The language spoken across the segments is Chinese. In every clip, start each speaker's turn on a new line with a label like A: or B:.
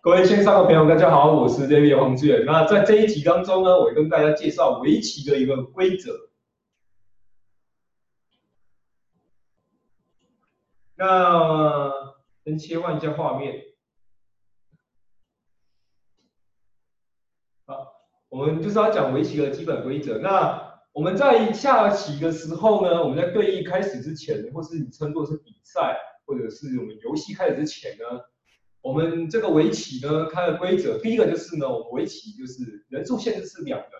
A: 各位线上的朋友，大家好，我是 David 黄志远。那在这一集当中呢，我跟大家介绍围棋的一个规则。那先切换一下画面。好，我们就是要讲围棋的基本规则。那我们在下棋的时候呢，我们在对弈开始之前，或是你称作是比赛，或者是我们游戏开始之前呢，我们这个围棋呢，它的规则第一个就是呢，我们围棋就是人数限制是两人，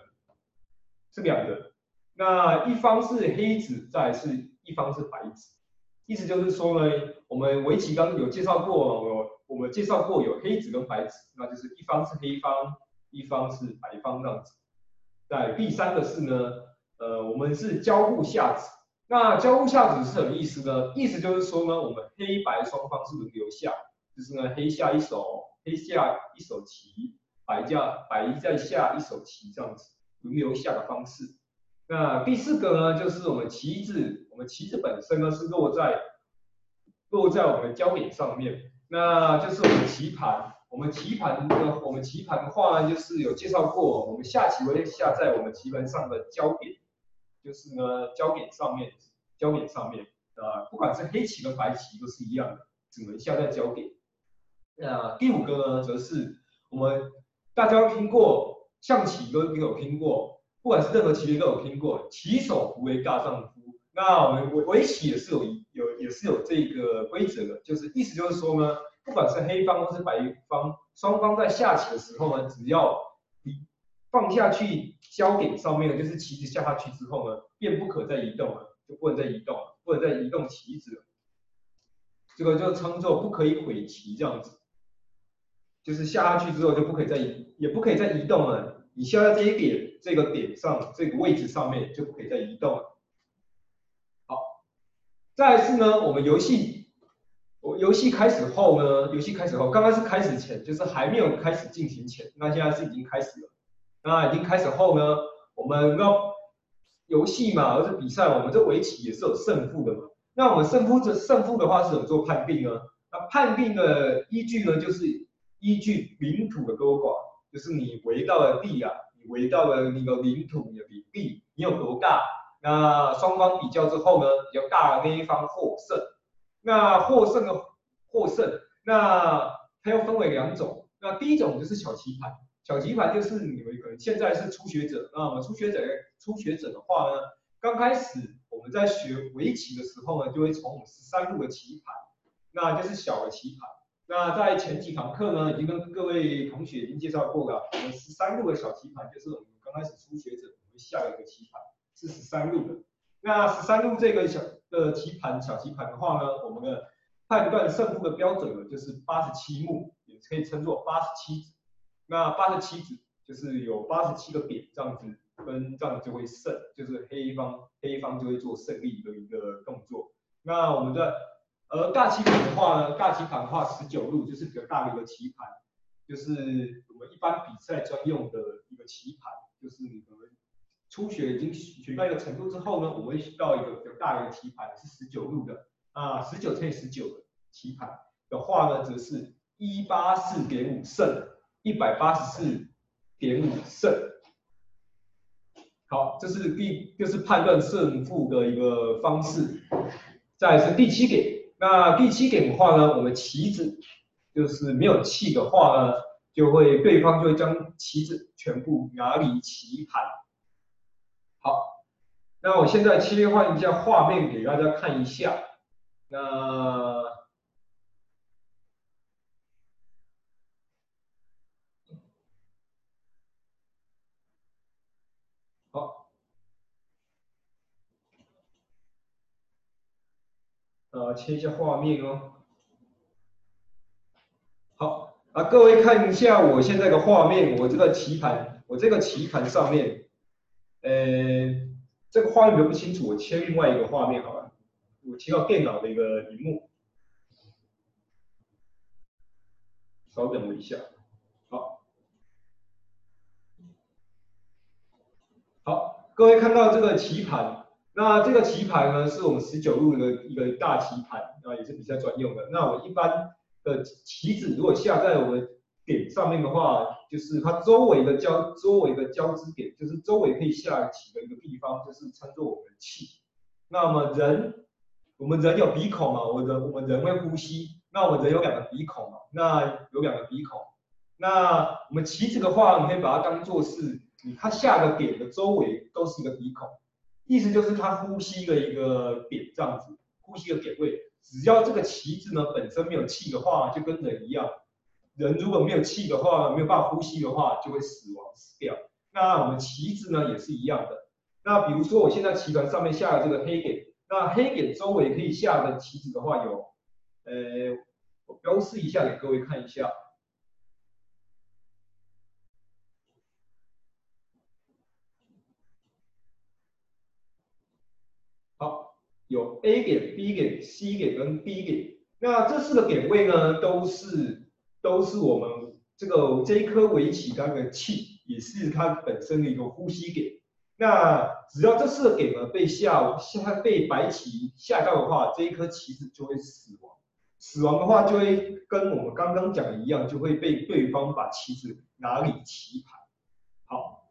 A: 是两人。那一方是黑子，再是一方是白子。意思就是说呢，我们围棋刚有介绍过，我我们介绍过有黑子跟白子，那就是一方是黑方，一方是白方这样子。在第三个是呢，呃，我们是交互下子。那交互下子是什么意思呢？意思就是说呢，我们黑白双方是轮流下，就是呢，黑下一手，黑下一手棋，白下白再下一手棋这样子轮流下的方式。那第四个呢，就是我们棋子，我们棋子本身呢是落在落在我们焦点上面，那就是我们棋盘。我们棋盘的我们棋盘的话呢，就是有介绍过，我们下棋会下在我们棋盘上的焦点，就是呢焦点上面，焦点上面，呃，不管是黑棋跟白棋都是一样的，只能下在焦点。那第五个呢，则是我们大家听过象棋都有听过。不管是任何棋类都有听过，棋手不为大丈夫。那我们围围棋也是有有也是有这个规则的，就是意思就是说呢，不管是黑方或是白方，双方在下棋的时候呢，只要你放下去焦点上面，就是棋子下下去之后呢，便不可再移动了，就不能再移动了，不能再移动棋子。这个就称作不可以毁棋这样子，就是下下去之后就不可以再移，也不可以再移动了。你下在这一点这个点上这个位置上面就不可以再移动了。好，再是呢，我们游戏我游戏开始后呢，游戏开始后，刚刚是开始前，就是还没有开始进行前，那现在是已经开始了。那已经开始后呢，我们要游戏嘛，而是比赛，我们这围棋也是有胜负的嘛。那我们胜负这胜负的话是怎么做判定呢？那判定的依据呢，就是依据领土的多寡。就是你围到了地啊，你围到了那个领土，的领地，你有多大？那双方比较之后呢，比较大的那一方获胜。那获胜的获胜，那它又分为两种。那第一种就是小棋盘，小棋盘就是你们可能现在是初学者，那我们初学者初学者的话呢，刚开始我们在学围棋的时候呢，就会从我们十三路的棋盘，那就是小的棋盘。那在前几堂课呢，已经跟各位同学已经介绍过了。我们十三路的小棋盘，就是我们刚开始初学者我们下一个棋盘是十三路的。那十三路这个小的棋盘小棋盘的话呢，我们的判断胜负的标准呢，就是八十七目，也可以称作八十七子。那八十七子就是有八十七个点，这样子分这样就会胜，就是黑方黑方就会做胜利的一个动作。那我们的。而大棋盘的话呢，大棋盘的话十九路就是比较大的一个棋盘，就是我们一般比赛专用的一个棋盘，就是你们初学已经学到一个程度之后呢，我们会到一个比较大的一个棋盘是十九路的啊，十九乘以十九的棋盘的话呢，则是一八四点五胜，一百八十四点五胜。好，这是第就是判断胜负的一个方式，再是第七点。那第七点的话呢，我们棋子就是没有气的话呢，就会对方就会将棋子全部拿离棋盘。好，那我现在切换一下画面给大家看一下。那好。啊，切一下画面哦。好，啊，各位看一下我现在的画面，我这个棋盘，我这个棋盘上面，呃，这个画面不清楚，我切另外一个画面好了，我切到电脑的一个屏幕，稍等我一下。好，好，各位看到这个棋盘。那这个棋盘呢，是我们十九路的一个大棋盘，啊，也是比赛专用的。那我一般的棋子如果下在我们点上面的话，就是它周围的交周围的交织点，就是周围可以下棋的一个地方，就是称作我们的气。那么人，我们人有鼻孔嘛？我人我们人会呼吸，那我们人有两个鼻孔嘛？那有两个鼻孔。那我们棋子的话，你可以把它当做是，你它下个点的周围都是一个鼻孔，意思就是它呼吸的一个点这样子，呼吸的点位。只要这个旗子呢本身没有气的话，就跟人一样，人如果没有气的话，没有办法呼吸的话，就会死亡死掉。那我们旗子呢也是一样的。那比如说我现在棋盘上面下了这个黑点，那黑点周围可以下的棋子的话有，呃，我标示一下给各位看一下。有 A 点、B 点、C 点跟 D 点，那这四个点位呢，都是都是我们这个这一颗围棋它的气，也是它本身的一个呼吸点。那只要这四个点呢被下下被白棋下到的话，这一颗棋子就会死亡。死亡的话，就会跟我们刚刚讲的一样，就会被对方把棋子拿离棋盘。好，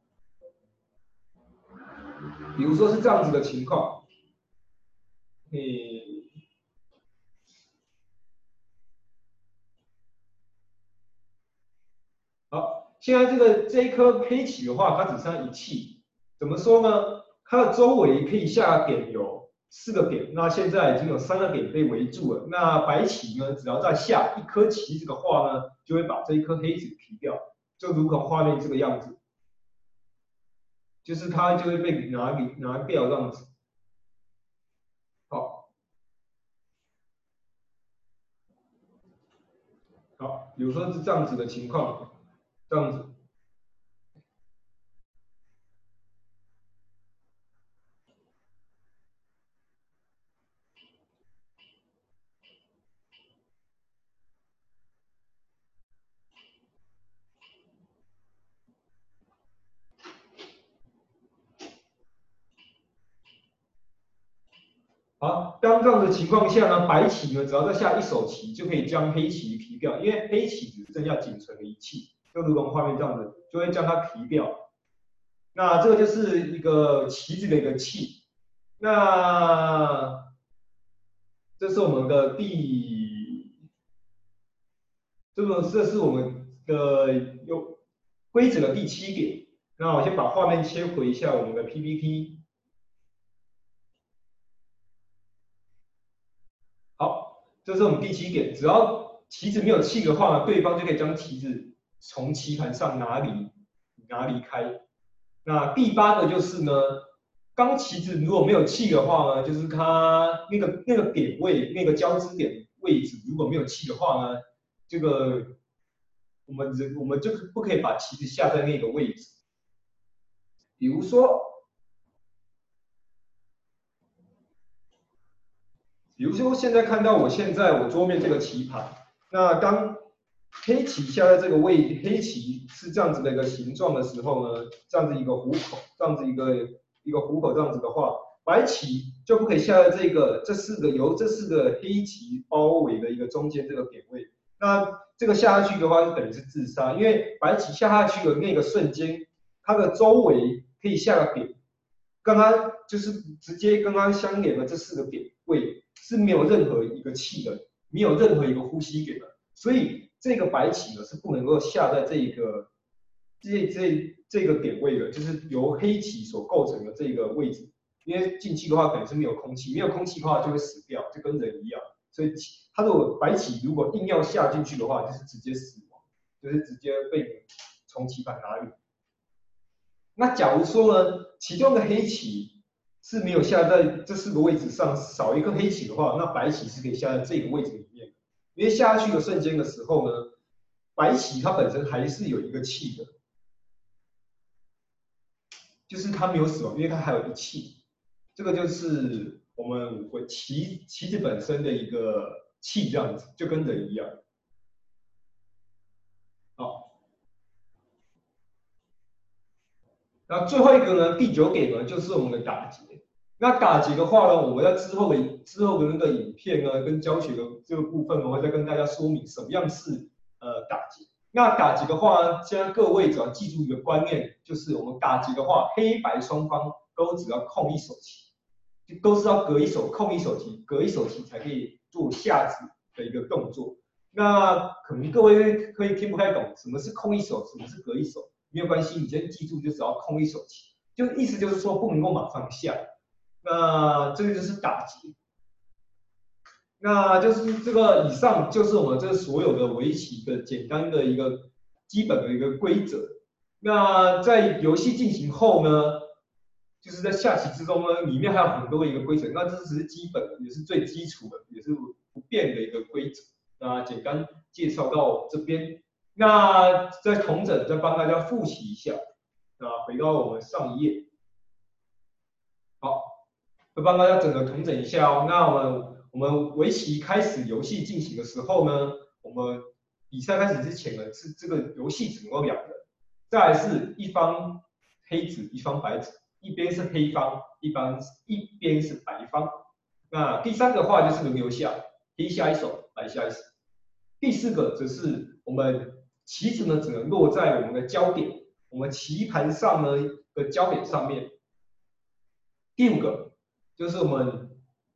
A: 比如说是这样子的情况。嗯，好，现在这个这一颗黑棋的话，它只剩一气，怎么说呢？它的周围可以下点有四个点，那现在已经有三个点被围住了。那白棋呢，只要再下一颗棋子的话呢，就会把这一颗黑子劈掉，就如同画面这个样子，就是它就会被拿拿掉这样子。好，比如说是这样子的情况，这样子。好，当这样的情况下呢，白棋呢只要再下一手棋，就可以将黑棋提掉，因为黑棋只剩下仅存的一气，就如同画面这样子，就会将它提掉。那这个就是一个棋子的一个气。那这是我们的第，这个这是我们的有规则的第七点。那我先把画面切回一下我们的 PPT。这是我们第七点，只要棋子没有气的话，对方就可以将棋子从棋盘上拿离拿离开。那第八个就是呢，当棋子如果没有气的话呢，就是它那个那个点位那个交织点位置如果没有气的话呢，这个我们人我们就不可以把棋子下在那个位置，比如说。比如说，现在看到我现在我桌面这个棋盘，那当黑棋下在这个位，黑棋是这样子的一个形状的时候呢，这样子一个虎口，这样子一个一个虎口这样子的话，白棋就不可以下在这个这四个由这四个黑棋包围的一个中间这个点位。那这个下下去的话，就等于是自杀，因为白棋下下去的那个瞬间，它的周围可以下个点，刚刚就是直接刚刚相连的这四个点位。是没有任何一个气的，没有任何一个呼吸点的，所以这个白棋呢是不能够下在这一个这这这个点位的，就是由黑棋所构成的这个位置，因为进气的话可能是没有空气，没有空气的话就会死掉，就跟人一样，所以它的白棋如果硬要下进去的话，就是直接死亡，就是直接被从棋盘拿走。那假如说呢，其中的黑棋。是没有下在这四个位置上，少一个黑棋的话，那白棋是可以下在这个位置里面。因为下去的瞬间的时候呢，白棋它本身还是有一个气的，就是它没有死亡，因为它还有一个气。这个就是我们棋棋子本身的一个气，这样子就跟人一样。那最后一个呢？第九点呢，就是我们的打结。那打结的话呢，我们在之后的之后的那个影片呢，跟教学的这个部分，我会再跟大家说明什么样是呃打结。那打击的话，现在各位只要记住一个观念，就是我们打击的话，黑白双方都只要控一手棋，就都是要隔一手控一手棋，隔一手棋才可以做下子的一个动作。那可能各位可以听不太懂，什么是控一手，什么是隔一手，没有关系，你先记住，就只要空一手棋，就意思就是说不能够马上下。那这个就是打击。那就是这个以上就是我们这所有的围棋的简单的一个基本的一个规则。那在游戏进行后呢，就是在下棋之中呢，里面还有很多一个规则。那这只是基本，也是最基础的，也是不变的一个规则。那简单介绍到这边。那再同整，再帮大家复习一下。那回到我们上一页，好，再帮大家整个同整一下哦。那我们。我们围棋开始游戏进行的时候呢，我们比赛开始之前呢，是这个游戏只能够两人，再来是一方黑子一方白子，一边是黑方，一方一边是白方。那第三个话就是轮流下，黑下一手，白下一手。第四个则是我们棋子呢只能落在我们的焦点，我们棋盘上呢的焦点上面。第五个就是我们。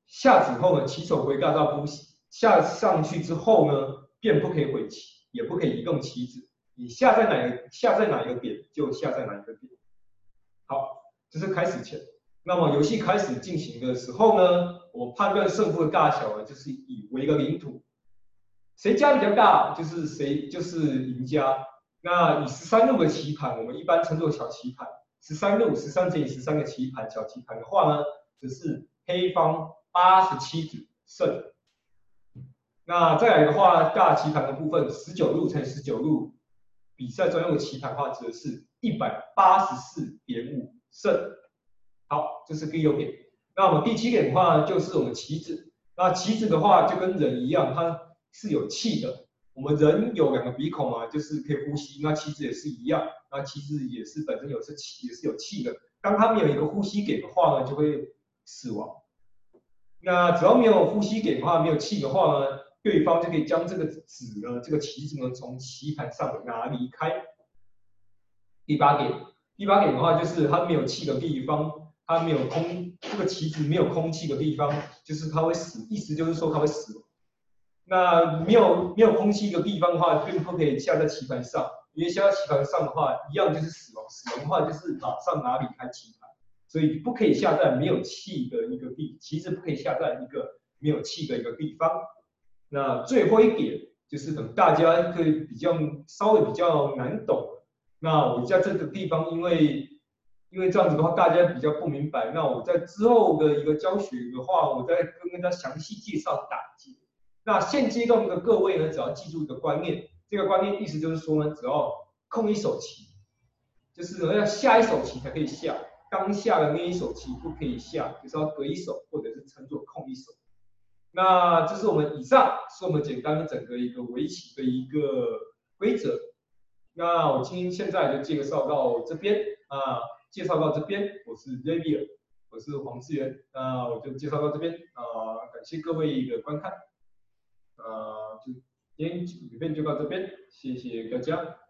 A: 下子后呢，棋手回大到不下上去之后呢，便不可以回棋，也不可以移动棋子。你下在哪个下在哪一个点，就下在哪一个点。好，这是开始前。那么游戏开始进行的时候呢，我判断胜负的大小呢，就是以为一个领土，谁家比较大，就是谁就是赢家。那以十三路的棋盘，我们一般称作小棋盘。十三路十三乘以十三个棋盘，小棋盘的话呢，只是黑方。八十七子胜，那再来的话，大棋盘的部分，十九路乘十九路，比赛专用的棋盘的话，则是一百八十四点五胜。好，这是第六点。那我们第七点的话，就是我们棋子。那棋子的话，就跟人一样，它是有气的。我们人有两个鼻孔嘛，就是可以呼吸。那棋子也是一样，那棋子也是本身有是气，也是有气的。当它没有一个呼吸点的话呢，就会死亡。那只要没有呼吸点的话，没有气的话呢，对方就可以将这个子呢，这个棋子呢，从棋盘上拿离开。第八点，第八点的话就是它没有气的地方，它没有空，这个棋子没有空气的地方，就是它会死，意思就是说它会死。那没有没有空气的地方的话，并不可以下在棋盘上，因为下在棋盘上的话，一样就是死亡，死亡的话就是马上拿离开棋盘。所以不可以下在没有气的一个地，其实不可以下在一个没有气的一个地方。那最后一点就是等大家可以比较稍微比较难懂。那我在这个地方，因为因为这样子的话，大家比较不明白。那我在之后的一个教学的话，我再跟大家详细介绍打击。那现阶段的各位呢，只要记住一个观念，这个观念意思就是说呢，只要空一手棋，就是要下一手棋才可以下。刚下的那一手棋不可以下，就是要隔一手，或者是称作空一手。那这是我们以上是我们简单的整个一个围棋的一个规则。那我今天现在就介绍到这边啊，介绍到这边，我是 z a v i e r 我是黄志源，那我就介绍到这边啊，感谢各位的观看，就今天影片就到这边，谢谢大家。